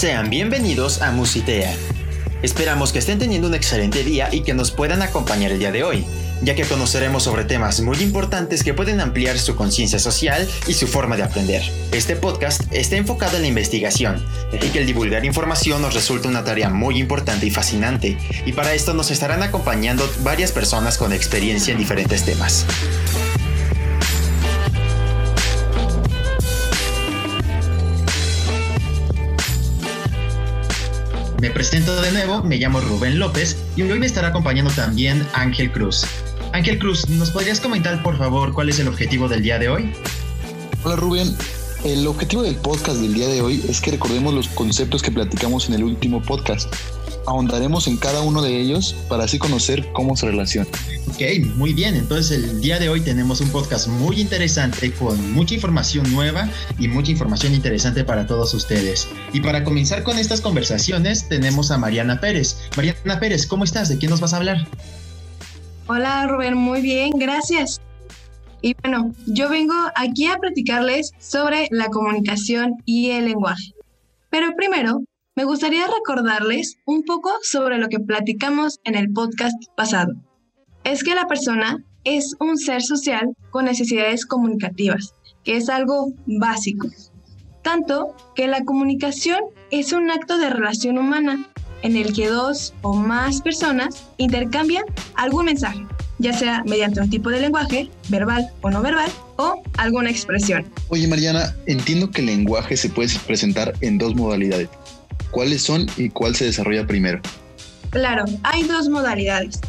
Sean bienvenidos a Musitea. Esperamos que estén teniendo un excelente día y que nos puedan acompañar el día de hoy, ya que conoceremos sobre temas muy importantes que pueden ampliar su conciencia social y su forma de aprender. Este podcast está enfocado en la investigación y que el divulgar información nos resulta una tarea muy importante y fascinante, y para esto nos estarán acompañando varias personas con experiencia en diferentes temas. Me presento de nuevo, me llamo Rubén López y hoy me estará acompañando también Ángel Cruz. Ángel Cruz, ¿nos podrías comentar por favor cuál es el objetivo del día de hoy? Hola Rubén, el objetivo del podcast del día de hoy es que recordemos los conceptos que platicamos en el último podcast. Ahondaremos en cada uno de ellos para así conocer cómo se relacionan. Ok, muy bien. Entonces el día de hoy tenemos un podcast muy interesante con mucha información nueva y mucha información interesante para todos ustedes. Y para comenzar con estas conversaciones tenemos a Mariana Pérez. Mariana Pérez, ¿cómo estás? ¿De quién nos vas a hablar? Hola Rubén, muy bien, gracias. Y bueno, yo vengo aquí a platicarles sobre la comunicación y el lenguaje. Pero primero, me gustaría recordarles un poco sobre lo que platicamos en el podcast pasado. Es que la persona es un ser social con necesidades comunicativas, que es algo básico. Tanto que la comunicación es un acto de relación humana en el que dos o más personas intercambian algún mensaje, ya sea mediante un tipo de lenguaje, verbal o no verbal, o alguna expresión. Oye Mariana, entiendo que el lenguaje se puede presentar en dos modalidades. ¿Cuáles son y cuál se desarrolla primero? Claro, hay dos modalidades.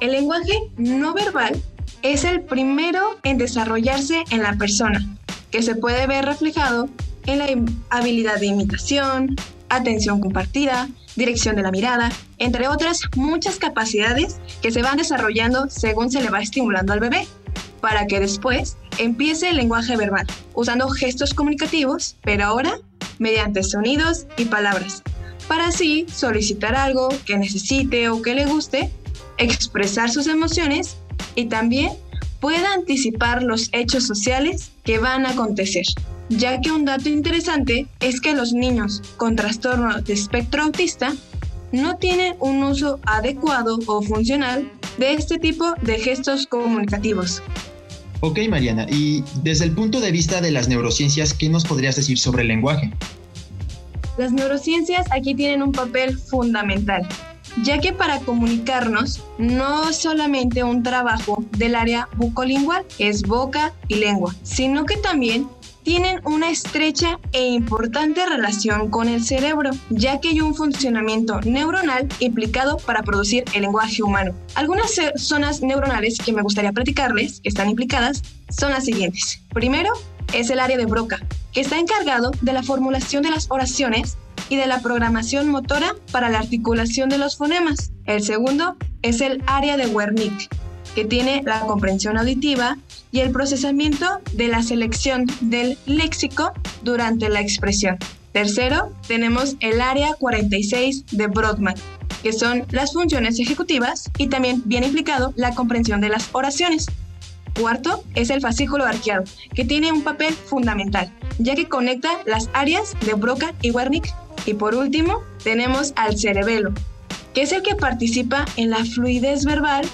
El lenguaje no verbal es el primero en desarrollarse en la persona, que se puede ver reflejado en la habilidad de imitación, atención compartida, dirección de la mirada, entre otras muchas capacidades que se van desarrollando según se le va estimulando al bebé, para que después empiece el lenguaje verbal, usando gestos comunicativos, pero ahora mediante sonidos y palabras, para así solicitar algo que necesite o que le guste, expresar sus emociones y también pueda anticipar los hechos sociales que van a acontecer ya que un dato interesante es que los niños con trastorno de espectro autista no tienen un uso adecuado o funcional de este tipo de gestos comunicativos. Ok, Mariana, y desde el punto de vista de las neurociencias, ¿qué nos podrías decir sobre el lenguaje? Las neurociencias aquí tienen un papel fundamental, ya que para comunicarnos no solamente un trabajo del área bucolingual, es boca y lengua, sino que también tienen una estrecha e importante relación con el cerebro, ya que hay un funcionamiento neuronal implicado para producir el lenguaje humano. Algunas zonas neuronales que me gustaría platicarles, que están implicadas, son las siguientes. Primero, es el área de Broca, que está encargado de la formulación de las oraciones y de la programación motora para la articulación de los fonemas. El segundo es el área de Wernicke, que tiene la comprensión auditiva y el procesamiento de la selección del léxico durante la expresión. Tercero, tenemos el área 46 de Brodmann, que son las funciones ejecutivas y también bien implicado la comprensión de las oraciones. Cuarto es el fascículo arqueado, que tiene un papel fundamental, ya que conecta las áreas de Broca y Wernicke. Y por último, tenemos al cerebelo, que es el que participa en la fluidez verbal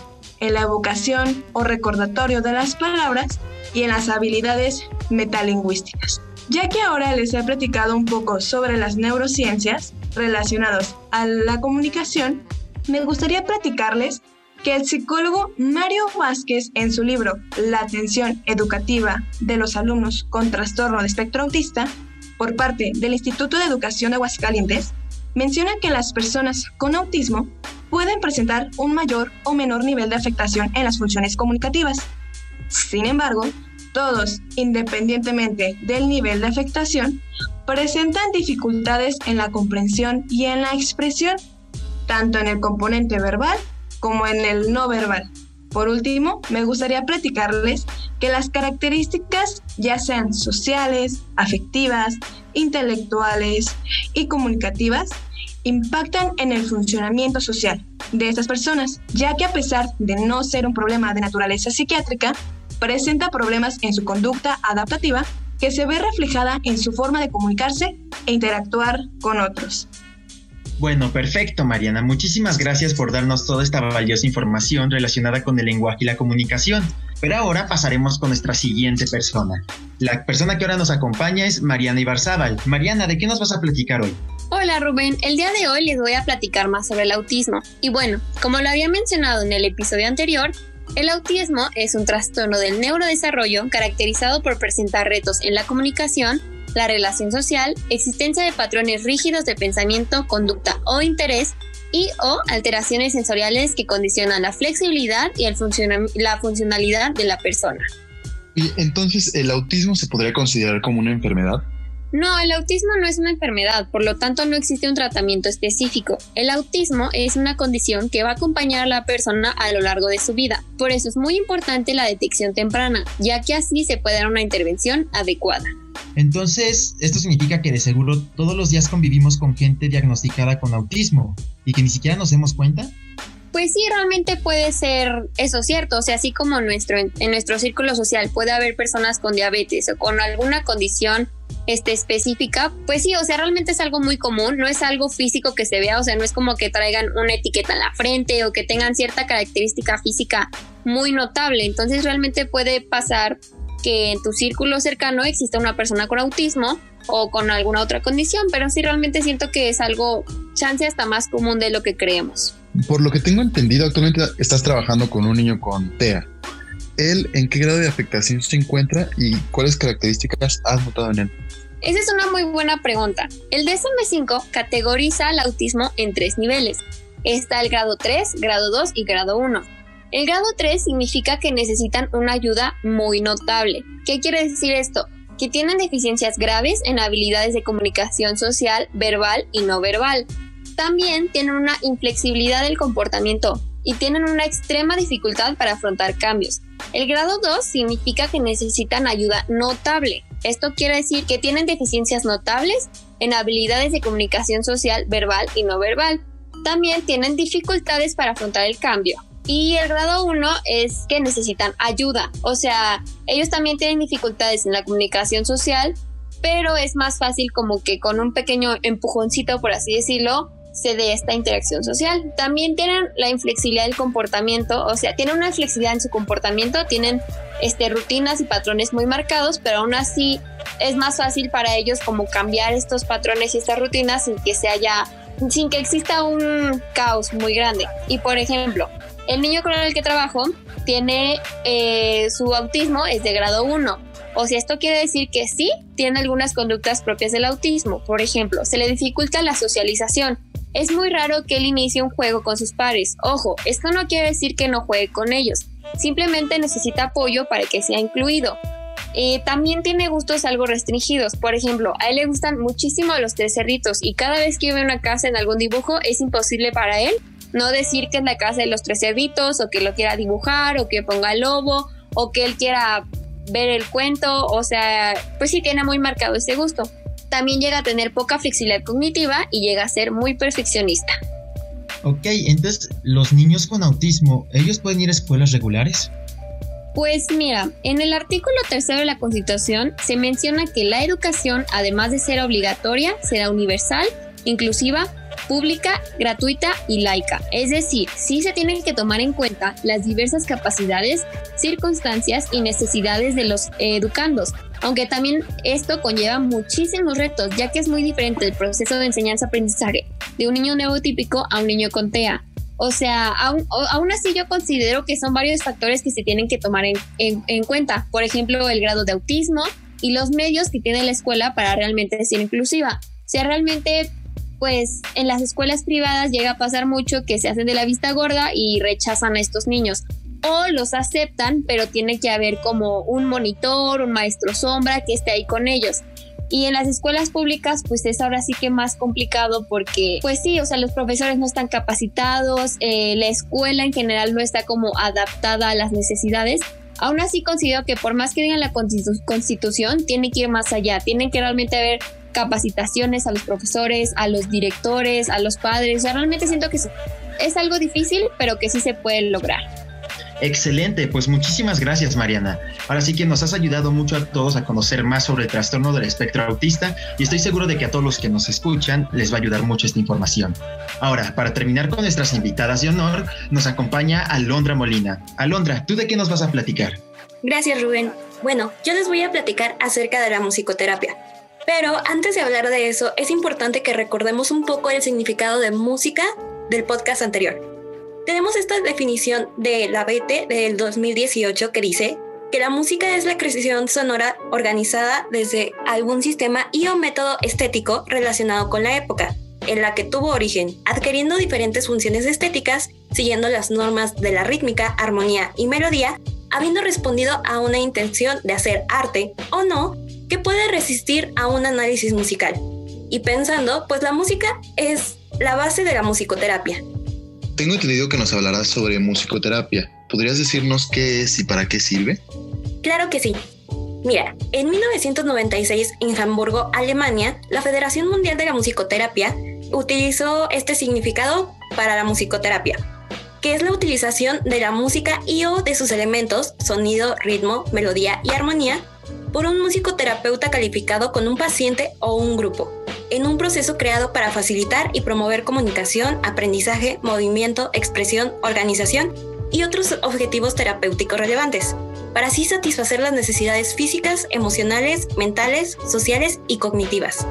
en la evocación o recordatorio de las palabras y en las habilidades metalingüísticas. Ya que ahora les he platicado un poco sobre las neurociencias relacionadas a la comunicación, me gustaría platicarles que el psicólogo Mario Vázquez en su libro La atención educativa de los alumnos con trastorno de espectro autista, por parte del Instituto de Educación de Aguascalientes, menciona que las personas con autismo pueden presentar un mayor o menor nivel de afectación en las funciones comunicativas. Sin embargo, todos, independientemente del nivel de afectación, presentan dificultades en la comprensión y en la expresión, tanto en el componente verbal como en el no verbal. Por último, me gustaría platicarles que las características, ya sean sociales, afectivas, intelectuales y comunicativas, impactan en el funcionamiento social de estas personas, ya que a pesar de no ser un problema de naturaleza psiquiátrica, presenta problemas en su conducta adaptativa que se ve reflejada en su forma de comunicarse e interactuar con otros. Bueno, perfecto, Mariana. Muchísimas gracias por darnos toda esta valiosa información relacionada con el lenguaje y la comunicación. Pero ahora pasaremos con nuestra siguiente persona. La persona que ahora nos acompaña es Mariana Ibarzábal. Mariana, ¿de qué nos vas a platicar hoy? Hola Rubén, el día de hoy les voy a platicar más sobre el autismo. Y bueno, como lo había mencionado en el episodio anterior, el autismo es un trastorno del neurodesarrollo caracterizado por presentar retos en la comunicación, la relación social, existencia de patrones rígidos de pensamiento, conducta o interés y o alteraciones sensoriales que condicionan la flexibilidad y la funcionalidad de la persona. Y entonces, ¿el autismo se podría considerar como una enfermedad? No, el autismo no es una enfermedad, por lo tanto no existe un tratamiento específico. El autismo es una condición que va a acompañar a la persona a lo largo de su vida. Por eso es muy importante la detección temprana, ya que así se puede dar una intervención adecuada. Entonces, esto significa que de seguro todos los días convivimos con gente diagnosticada con autismo y que ni siquiera nos demos cuenta. Pues sí, realmente puede ser eso cierto. O sea, así como nuestro, en nuestro círculo social puede haber personas con diabetes o con alguna condición este, específica, pues sí, o sea, realmente es algo muy común, no es algo físico que se vea, o sea, no es como que traigan una etiqueta en la frente o que tengan cierta característica física muy notable. Entonces realmente puede pasar que en tu círculo cercano exista una persona con autismo o con alguna otra condición, pero sí realmente siento que es algo chance hasta más común de lo que creemos. Por lo que tengo entendido, actualmente estás trabajando con un niño con TEA. ¿Él en qué grado de afectación se encuentra y cuáles características has notado en él? Esa es una muy buena pregunta. El DSM-5 categoriza el autismo en tres niveles. Está el grado 3, grado 2 y grado 1. El grado 3 significa que necesitan una ayuda muy notable. ¿Qué quiere decir esto? Que tienen deficiencias graves en habilidades de comunicación social, verbal y no verbal. También tienen una inflexibilidad del comportamiento y tienen una extrema dificultad para afrontar cambios. El grado 2 significa que necesitan ayuda notable. Esto quiere decir que tienen deficiencias notables en habilidades de comunicación social, verbal y no verbal. También tienen dificultades para afrontar el cambio. Y el grado 1 es que necesitan ayuda. O sea, ellos también tienen dificultades en la comunicación social, pero es más fácil como que con un pequeño empujoncito, por así decirlo, se dé esta interacción social. También tienen la inflexibilidad del comportamiento, o sea, tienen una flexibilidad en su comportamiento, tienen este, rutinas y patrones muy marcados, pero aún así es más fácil para ellos como cambiar estos patrones y estas rutinas sin que se haya, sin que exista un caos muy grande. Y por ejemplo, el niño con el que trabajo tiene eh, su autismo es de grado 1. O sea, esto quiere decir que sí tiene algunas conductas propias del autismo. Por ejemplo, se le dificulta la socialización. Es muy raro que él inicie un juego con sus pares. Ojo, esto no quiere decir que no juegue con ellos. Simplemente necesita apoyo para que sea incluido. Eh, también tiene gustos algo restringidos. Por ejemplo, a él le gustan muchísimo los tres cerritos y cada vez que ve una casa en algún dibujo es imposible para él no decir que es la casa de los tres cerditos o que lo quiera dibujar o que ponga el lobo o que él quiera ver el cuento, o sea, pues sí tiene muy marcado ese gusto. También llega a tener poca flexibilidad cognitiva y llega a ser muy perfeccionista. Ok, entonces los niños con autismo, ¿ellos pueden ir a escuelas regulares? Pues mira, en el artículo tercero de la Constitución se menciona que la educación, además de ser obligatoria, será universal, inclusiva pública, gratuita y laica. Es decir, sí se tienen que tomar en cuenta las diversas capacidades, circunstancias y necesidades de los educandos, aunque también esto conlleva muchísimos retos, ya que es muy diferente el proceso de enseñanza-aprendizaje de un niño neurotípico a un niño con TEA. O sea, aún, así yo considero que son varios factores que se tienen que tomar en, en cuenta. Por ejemplo, el grado de autismo y los medios que tiene la escuela para realmente ser inclusiva. O sea, realmente pues en las escuelas privadas llega a pasar mucho que se hacen de la vista gorda y rechazan a estos niños. O los aceptan, pero tiene que haber como un monitor, un maestro sombra que esté ahí con ellos. Y en las escuelas públicas, pues es ahora sí que más complicado porque, pues sí, o sea, los profesores no están capacitados, eh, la escuela en general no está como adaptada a las necesidades. Aún así considero que por más que digan la constitución, tiene que ir más allá, tienen que realmente haber capacitaciones a los profesores, a los directores, a los padres. O realmente siento que es algo difícil, pero que sí se puede lograr. Excelente, pues muchísimas gracias Mariana. Ahora sí que nos has ayudado mucho a todos a conocer más sobre el trastorno del espectro autista y estoy seguro de que a todos los que nos escuchan les va a ayudar mucho esta información. Ahora, para terminar con nuestras invitadas de honor, nos acompaña Alondra Molina. Alondra, ¿tú de qué nos vas a platicar? Gracias Rubén. Bueno, yo les voy a platicar acerca de la musicoterapia. Pero antes de hablar de eso, es importante que recordemos un poco el significado de música del podcast anterior. Tenemos esta definición de la BT del 2018 que dice que la música es la creación sonora organizada desde algún sistema y o método estético relacionado con la época en la que tuvo origen, adquiriendo diferentes funciones estéticas, siguiendo las normas de la rítmica, armonía y melodía, habiendo respondido a una intención de hacer arte o no, que puede resistir a un análisis musical. Y pensando, pues la música es la base de la musicoterapia, tengo entendido que nos hablarás sobre musicoterapia. ¿Podrías decirnos qué es y para qué sirve? Claro que sí. Mira, en 1996 en Hamburgo, Alemania, la Federación Mundial de la Musicoterapia utilizó este significado para la musicoterapia, que es la utilización de la música y o de sus elementos, sonido, ritmo, melodía y armonía, por un musicoterapeuta calificado con un paciente o un grupo en un proceso creado para facilitar y promover comunicación, aprendizaje, movimiento, expresión, organización y otros objetivos terapéuticos relevantes, para así satisfacer las necesidades físicas, emocionales, mentales, sociales y cognitivas.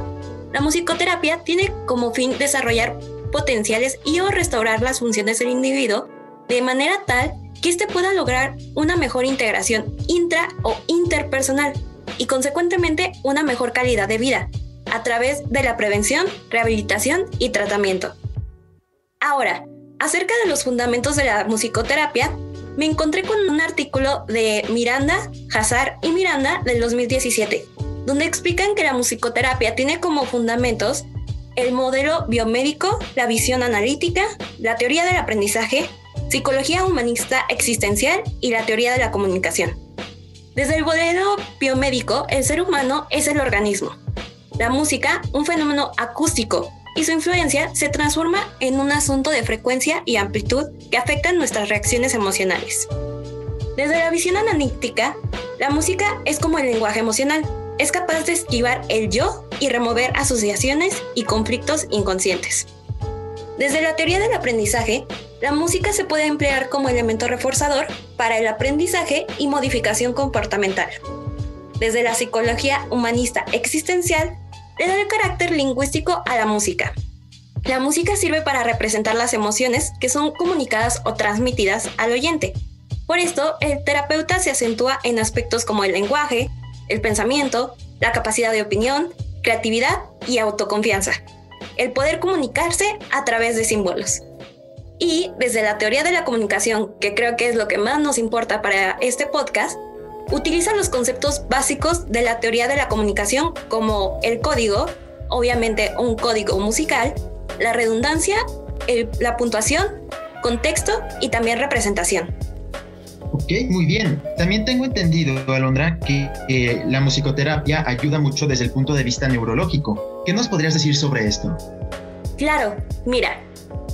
La musicoterapia tiene como fin desarrollar potenciales y o restaurar las funciones del individuo de manera tal que éste pueda lograr una mejor integración intra o interpersonal y consecuentemente una mejor calidad de vida, a través de la prevención, rehabilitación y tratamiento. Ahora, acerca de los fundamentos de la musicoterapia, me encontré con un artículo de Miranda, Hazard y Miranda del 2017, donde explican que la musicoterapia tiene como fundamentos el modelo biomédico, la visión analítica, la teoría del aprendizaje, psicología humanista existencial y la teoría de la comunicación. Desde el modelo biomédico, el ser humano es el organismo, la música un fenómeno acústico y su influencia se transforma en un asunto de frecuencia y amplitud que afectan nuestras reacciones emocionales. Desde la visión analítica, la música es como el lenguaje emocional, es capaz de esquivar el yo y remover asociaciones y conflictos inconscientes. Desde la teoría del aprendizaje, la música se puede emplear como elemento reforzador para el aprendizaje y modificación comportamental. Desde la psicología humanista existencial, le da el carácter lingüístico a la música. La música sirve para representar las emociones que son comunicadas o transmitidas al oyente. Por esto, el terapeuta se acentúa en aspectos como el lenguaje, el pensamiento, la capacidad de opinión, creatividad y autoconfianza. El poder comunicarse a través de símbolos. Y desde la teoría de la comunicación, que creo que es lo que más nos importa para este podcast, utiliza los conceptos básicos de la teoría de la comunicación como el código, obviamente un código musical, la redundancia, la puntuación, contexto y también representación. Ok, muy bien. También tengo entendido, Alondra, que la musicoterapia ayuda mucho desde el punto de vista neurológico. ¿Qué nos podrías decir sobre esto? Claro, mira,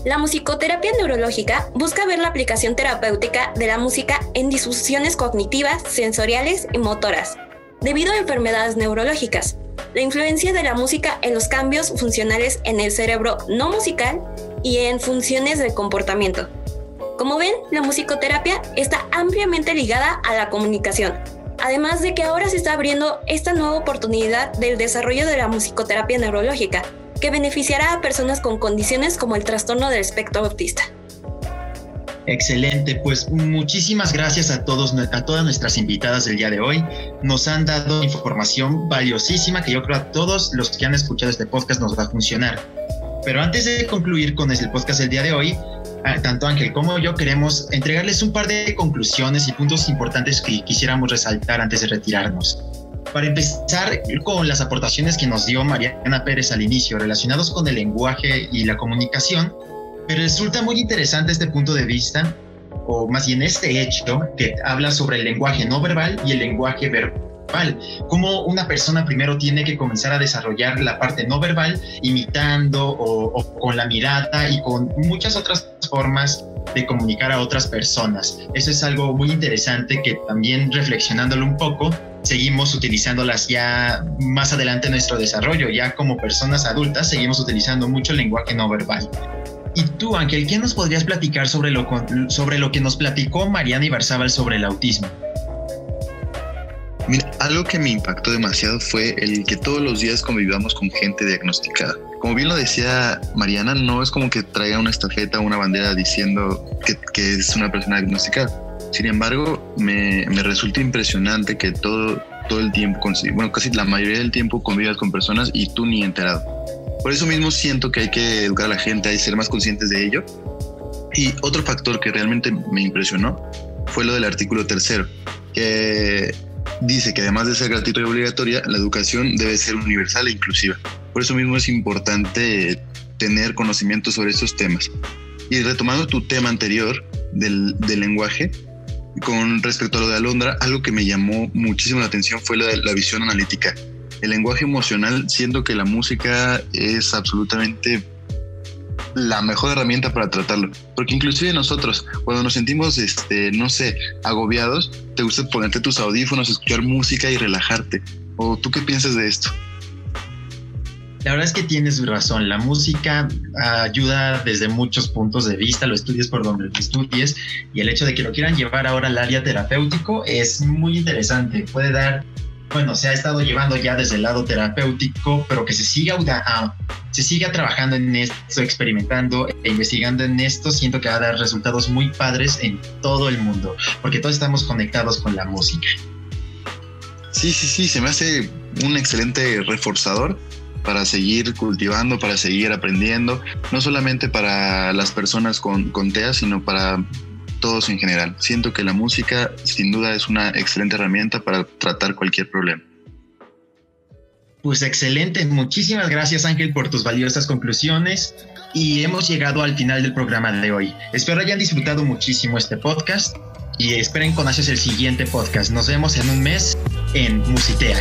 la musicoterapia neurológica busca ver la aplicación terapéutica de la música en disfunciones cognitivas, sensoriales y motoras, debido a enfermedades neurológicas. La influencia de la música en los cambios funcionales en el cerebro no musical y en funciones del comportamiento. Como ven, la musicoterapia está ampliamente ligada a la comunicación, además de que ahora se está abriendo esta nueva oportunidad del desarrollo de la musicoterapia neurológica, que beneficiará a personas con condiciones como el trastorno del espectro autista. Excelente, pues muchísimas gracias a todos, a todas nuestras invitadas del día de hoy. Nos han dado información valiosísima que yo creo a todos los que han escuchado este podcast nos va a funcionar. Pero antes de concluir con el podcast del día de hoy, tanto Ángel como yo queremos entregarles un par de conclusiones y puntos importantes que quisiéramos resaltar antes de retirarnos. Para empezar con las aportaciones que nos dio Mariana Pérez al inicio relacionados con el lenguaje y la comunicación, pero resulta muy interesante este punto de vista, o más bien este hecho que habla sobre el lenguaje no verbal y el lenguaje verbal. Cómo una persona primero tiene que comenzar a desarrollar la parte no verbal imitando o, o con la mirada y con muchas otras formas de comunicar a otras personas. Eso es algo muy interesante que también reflexionándolo un poco, seguimos utilizándolas ya más adelante en nuestro desarrollo, ya como personas adultas seguimos utilizando mucho el lenguaje no verbal. Y tú, Ángel, ¿qué nos podrías platicar sobre lo, sobre lo que nos platicó Mariana Ibarzábal sobre el autismo? Mira, algo que me impactó demasiado fue el que todos los días convivamos con gente diagnosticada. Como bien lo decía Mariana, no es como que traiga una estafeta o una bandera diciendo que, que, es una persona diagnosticada. Sin embargo, me, me resulta impresionante que todo, todo el tiempo, bueno, casi la mayoría del tiempo convivas con personas y tú ni enterado. Por eso mismo siento que hay que educar a la gente, hay ser más conscientes de ello. Y otro factor que realmente me impresionó fue lo del artículo tercero, que dice que además de ser gratuita y obligatoria, la educación debe ser universal e inclusiva. Por eso mismo es importante tener conocimiento sobre estos temas. Y retomando tu tema anterior del, del lenguaje, con respecto a lo de Alondra, algo que me llamó muchísimo la atención fue de la visión analítica el lenguaje emocional, siento que la música es absolutamente la mejor herramienta para tratarlo. Porque inclusive nosotros, cuando nos sentimos, este, no sé, agobiados, te gusta ponerte tus audífonos, escuchar música y relajarte. ¿O tú qué piensas de esto? La verdad es que tienes razón, la música ayuda desde muchos puntos de vista, lo estudies por donde lo estudies, y el hecho de que lo quieran llevar ahora al área terapéutico es muy interesante, puede dar bueno, se ha estado llevando ya desde el lado terapéutico, pero que se siga, se siga trabajando en esto, experimentando e investigando en esto, siento que va a dar resultados muy padres en todo el mundo, porque todos estamos conectados con la música. Sí, sí, sí, se me hace un excelente reforzador para seguir cultivando, para seguir aprendiendo, no solamente para las personas con, con TEA, sino para todos en general. Siento que la música sin duda es una excelente herramienta para tratar cualquier problema. Pues excelente, muchísimas gracias Ángel por tus valiosas conclusiones y hemos llegado al final del programa de hoy. Espero hayan disfrutado muchísimo este podcast y esperen conocer el siguiente podcast. Nos vemos en un mes en Musitea.